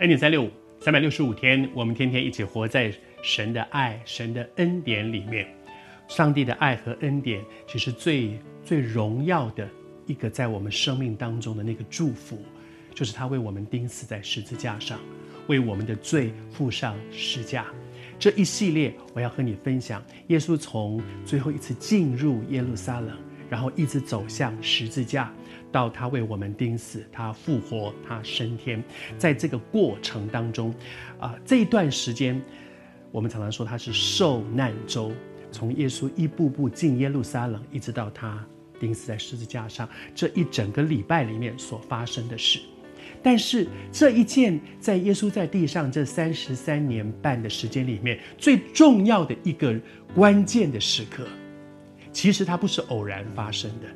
恩典三六五，三百六十五天，我们天天一起活在神的爱、神的恩典里面。上帝的爱和恩典，其实最最荣耀的一个在我们生命当中的那个祝福，就是他为我们钉死在十字架上，为我们的罪付上十架。这一系列，我要和你分享，耶稣从最后一次进入耶路撒冷，然后一直走向十字架，到他为我们钉死，他复活，他升天。在这个过程当中，啊、这一段时间，我们常常说他是受难周，从耶稣一步步进耶路撒冷，一直到他钉死在十字架上，这一整个礼拜里面所发生的事。但是这一件在耶稣在地上这三十三年半的时间里面最重要的一个关键的时刻，其实它不是偶然发生的。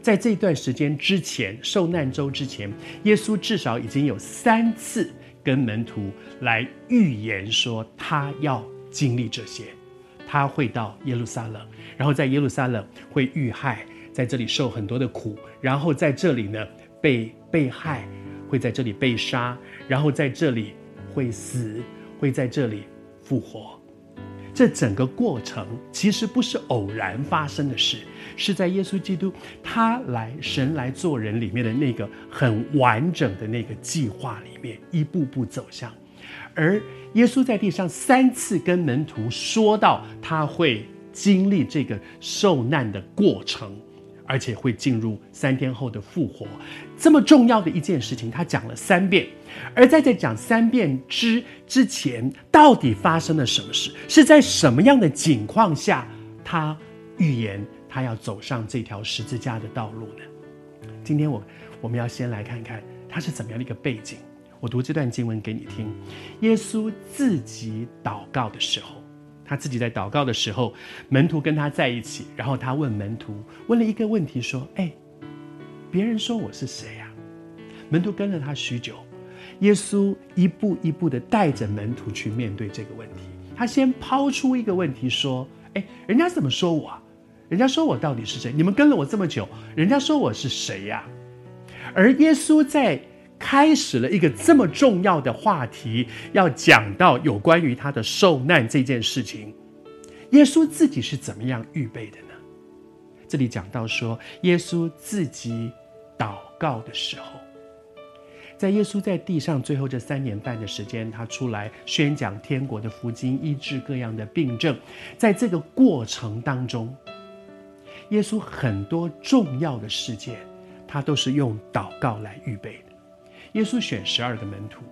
在这段时间之前，受难周之前，耶稣至少已经有三次跟门徒来预言说他要经历这些，他会到耶路撒冷，然后在耶路撒冷会遇害，在这里受很多的苦，然后在这里呢被被害。会在这里被杀，然后在这里会死，会在这里复活。这整个过程其实不是偶然发生的事，是在耶稣基督他来神来做人里面的那个很完整的那个计划里面一步步走向。而耶稣在地上三次跟门徒说到他会经历这个受难的过程。而且会进入三天后的复活，这么重要的一件事情，他讲了三遍。而在这讲三遍之之前，到底发生了什么事？是在什么样的情况下，他预言他要走上这条十字架的道路呢？今天我我们要先来看看他是怎么样的一个背景。我读这段经文给你听。耶稣自己祷告的时候。他自己在祷告的时候，门徒跟他在一起，然后他问门徒问了一个问题，说：“哎，别人说我是谁呀？”门徒跟了他许久，耶稣一步一步的带着门徒去面对这个问题。他先抛出一个问题说：“哎，人家怎么说我？人家说我到底是谁？你们跟了我这么久，人家说我是谁呀？”而耶稣在。开始了一个这么重要的话题，要讲到有关于他的受难这件事情。耶稣自己是怎么样预备的呢？这里讲到说，耶稣自己祷告的时候，在耶稣在地上最后这三年半的时间，他出来宣讲天国的福音，医治各样的病症。在这个过程当中，耶稣很多重要的事件，他都是用祷告来预备的。耶稣选十二个门徒。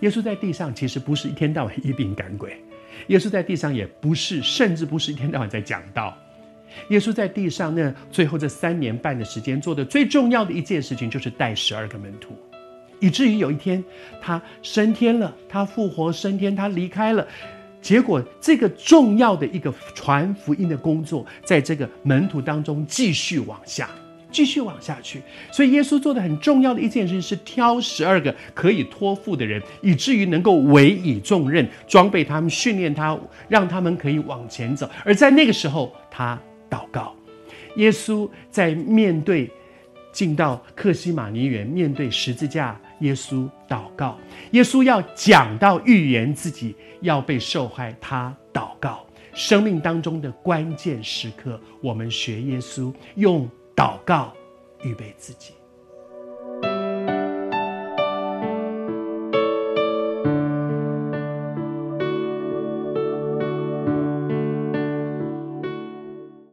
耶稣在地上其实不是一天到晚医病赶鬼，耶稣在地上也不是，甚至不是一天到晚在讲道。耶稣在地上那最后这三年半的时间做的最重要的一件事情，就是带十二个门徒，以至于有一天他升天了，他复活升天，他离开了，结果这个重要的一个传福音的工作，在这个门徒当中继续往下。继续往下去，所以耶稣做的很重要的一件事是挑十二个可以托付的人，以至于能够委以重任，装备他们，训练他，让他们可以往前走。而在那个时候，他祷告。耶稣在面对进到客西马尼园，面对十字架，耶稣祷告。耶稣要讲到预言自己要被受害，他祷告。生命当中的关键时刻，我们学耶稣用。祷告，预备自己。